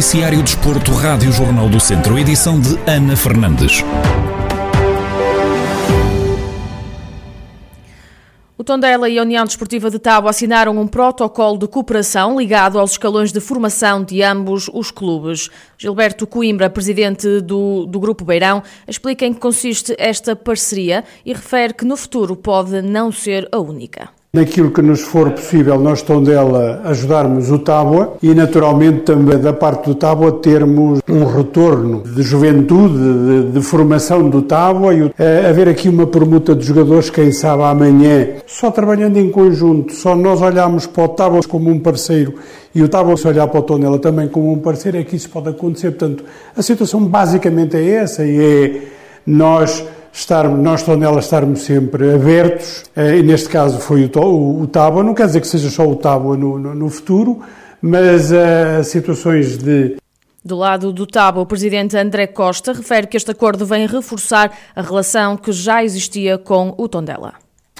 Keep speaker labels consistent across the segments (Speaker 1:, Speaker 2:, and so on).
Speaker 1: Noticiário Desporto, Rádio Jornal do Centro, edição de Ana Fernandes.
Speaker 2: O Tondela e a União Desportiva de Tábua assinaram um protocolo de cooperação ligado aos escalões de formação de ambos os clubes. Gilberto Coimbra, presidente do, do Grupo Beirão, explica em que consiste esta parceria e refere que no futuro pode não ser a única
Speaker 3: naquilo que nos for possível, nós dela ajudarmos o Tábua e naturalmente também da parte do Tábua termos um retorno de juventude, de, de formação do Tábua e é, haver aqui uma permuta de jogadores, quem sabe amanhã, só trabalhando em conjunto, só nós olharmos para o Tábua como um parceiro e o Tábua se olhar para o Tondela também como um parceiro, é que isso pode acontecer. Portanto, a situação basicamente é essa e é nós estar, nós Tondela estarmos sempre abertos, eh, e neste caso foi o, o, o Tábua, não quer dizer que seja só o Tábua no, no, no futuro, mas uh, situações de
Speaker 2: do lado do Tábua, o presidente André Costa refere que este acordo vem reforçar a relação que já existia com o Tondela.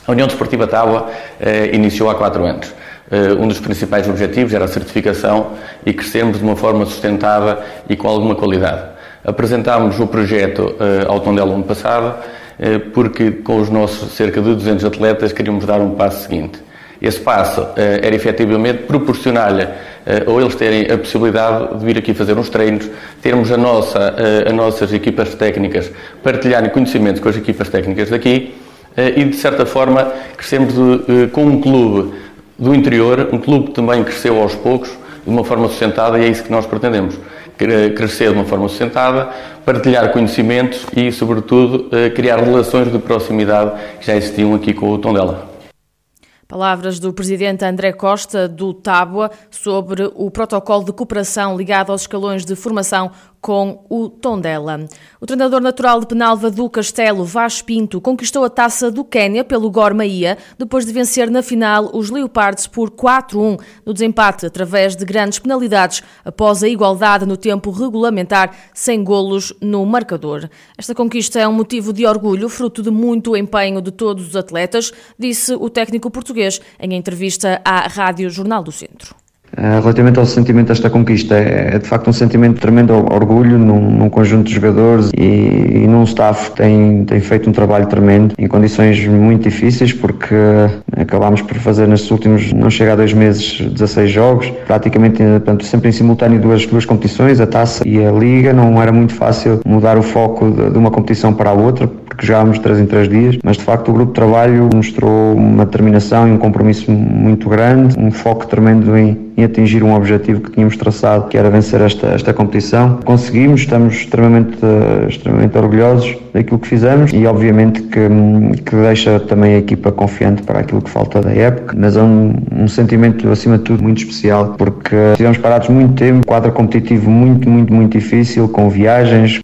Speaker 4: A União Desportiva Tábua eh, iniciou há quatro anos. Eh, um dos principais objetivos era a certificação e crescermos de uma forma sustentada e com alguma qualidade. Apresentámos o projeto uh, ao Tondela ano passado, uh, porque com os nossos cerca de 200 atletas queríamos dar um passo seguinte. Esse passo uh, era efetivamente proporcionar-lhe ou eles terem a possibilidade de vir aqui fazer uns treinos, termos a nossa, as nossas equipas técnicas partilharem conhecimentos com as equipas técnicas daqui e, de certa forma, crescemos de, com um clube do interior, um clube que também cresceu aos poucos, de uma forma sustentada, e é isso que nós pretendemos crescer de uma forma sustentada, partilhar conhecimentos e, sobretudo, eh, criar relações de proximidade que já existiam aqui com o Tondela.
Speaker 2: Palavras do presidente André Costa, do Tábua, sobre o protocolo de cooperação ligado aos escalões de formação com o Tondela. O treinador natural de Penalva do Castelo, Vaz Pinto, conquistou a taça do Quénia pelo Gor Mahia, depois de vencer na final os Leopards por 4-1 no desempate, através de grandes penalidades, após a igualdade no tempo regulamentar, sem golos no marcador. Esta conquista é um motivo de orgulho, fruto de muito empenho de todos os atletas, disse o técnico português em entrevista à Rádio Jornal do Centro.
Speaker 5: Eh, relativamente ao sentimento desta conquista, é, é de facto um sentimento de tremendo orgulho num, num conjunto de jogadores e, e, num staff que tem, tem feito um trabalho tremendo em condições muito difíceis, porque acabámos por fazer nestes últimos, não chega a dois meses, 16 jogos, praticamente portanto, sempre em simultâneo duas, duas competições, a taça e a liga. Não era muito fácil mudar o foco de, de uma competição para a outra, porque jogávamos três em três dias, mas de facto o grupo de trabalho mostrou uma determinação e um compromisso muito grande, um foco tremendo em, em atingir um objetivo que tínhamos traçado, que era vencer esta, esta competição. Conseguimos, estamos extremamente, extremamente orgulhosos daquilo que fizemos e obviamente que, que deixa também a equipa confiante para aquilo que falta da época, mas é um, um sentimento acima de tudo muito especial porque estivemos parados muito tempo, quadro competitivo muito, muito, muito difícil, com viagens,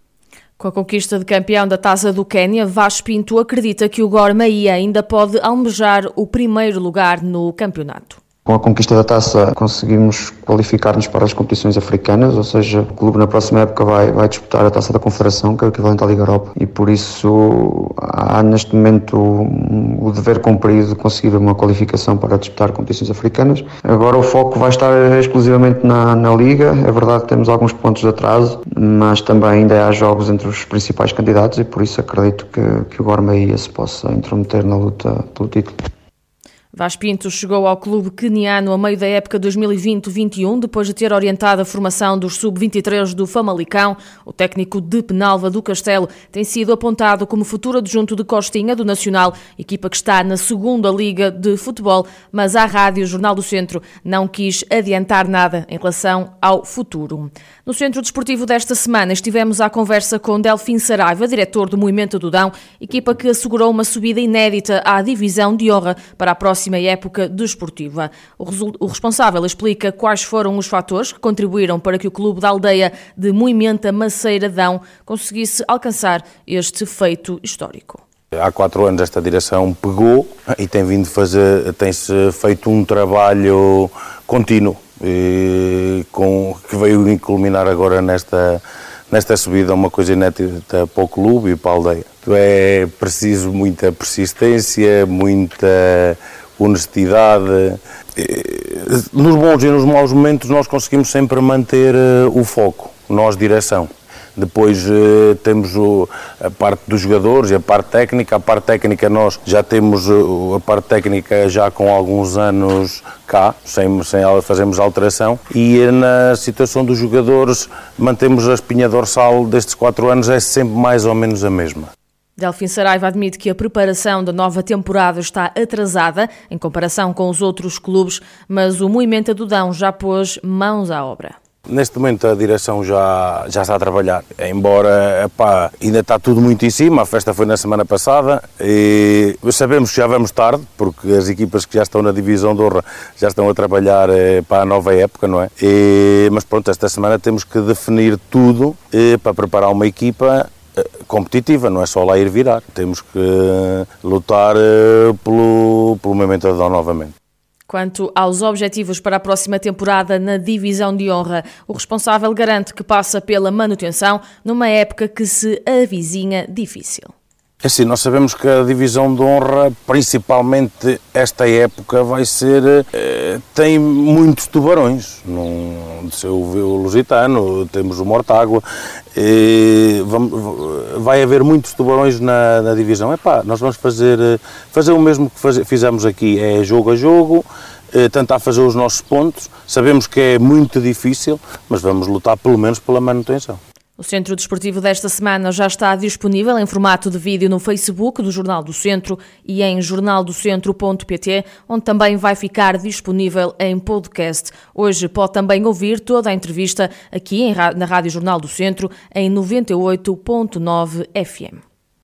Speaker 2: com a conquista de campeão da Taça do Quênia, Vaz Pinto acredita que o Gor ainda pode almejar o primeiro lugar no campeonato.
Speaker 5: Com a conquista da taça conseguimos qualificar-nos para as competições africanas, ou seja, o clube na próxima época vai, vai disputar a taça da Confederação, que é o equivalente à Liga Europa, e por isso há neste momento o dever cumprido de conseguir uma qualificação para disputar competições africanas. Agora o foco vai estar exclusivamente na, na Liga, é verdade que temos alguns pontos de atraso, mas também ainda há jogos entre os principais candidatos e por isso acredito que, que o Gormeia se possa intrometer na luta pelo título.
Speaker 2: Vaz Pinto chegou ao clube queniano a meio da época 2020-21, depois de ter orientado a formação dos sub-23 do Famalicão. O técnico de Penalva do Castelo tem sido apontado como futuro adjunto de Costinha do Nacional, equipa que está na segunda liga de futebol, mas a Rádio Jornal do Centro não quis adiantar nada em relação ao futuro. No Centro Desportivo desta semana estivemos à conversa com Delfim Saraiva, diretor do Movimento do Dão, equipa que assegurou uma subida inédita à divisão de honra para a próxima próxima época desportiva. O responsável explica quais foram os fatores que contribuíram para que o clube da aldeia de Moimenta Maceiradão conseguisse alcançar este feito histórico.
Speaker 6: Há quatro anos esta direção pegou e tem vindo fazer, tem-se feito um trabalho contínuo com, que veio culminar agora nesta, nesta subida, uma coisa inédita para o clube e para a aldeia. É preciso muita persistência, muita honestidade nos bons e nos maus momentos nós conseguimos sempre manter o foco, nós direção. Depois eh, temos a parte dos jogadores e a parte técnica. A parte técnica nós já temos a parte técnica já com alguns anos cá, sem, sem fazermos alteração. E na situação dos jogadores mantemos a espinha dorsal destes quatro anos é sempre mais ou menos a mesma.
Speaker 2: Delfim Saraiva admite que a preparação da nova temporada está atrasada em comparação com os outros clubes, mas o movimento do Dão já pôs mãos à obra.
Speaker 6: Neste momento a direção já, já está a trabalhar, embora epá, ainda está tudo muito em cima, a festa foi na semana passada e sabemos que já vamos tarde, porque as equipas que já estão na divisão de honra já estão a trabalhar para a nova época, não é? E, mas pronto, esta semana temos que definir tudo para preparar uma equipa competitiva, não é só lá ir virar, temos que lutar pelo, pelo momento da novamente.
Speaker 2: Quanto aos objetivos para a próxima temporada na divisão de honra, o responsável garante que passa pela manutenção numa época que se avizinha difícil.
Speaker 6: É assim, nós sabemos que a divisão de honra, principalmente esta época, vai ser. Eh, tem muitos tubarões. Num, seu o Lusitano, temos o Mortágua. Eh, vai haver muitos tubarões na, na divisão. Epá, nós vamos fazer, eh, fazer o mesmo que faz, fizemos aqui: é jogo a jogo, eh, tentar fazer os nossos pontos. Sabemos que é muito difícil, mas vamos lutar pelo menos pela manutenção.
Speaker 2: O Centro Desportivo desta semana já está disponível em formato de vídeo no Facebook do Jornal do Centro e em jornaldocentro.pt, onde também vai ficar disponível em podcast. Hoje pode também ouvir toda a entrevista aqui na Rádio Jornal do Centro em 98.9 FM.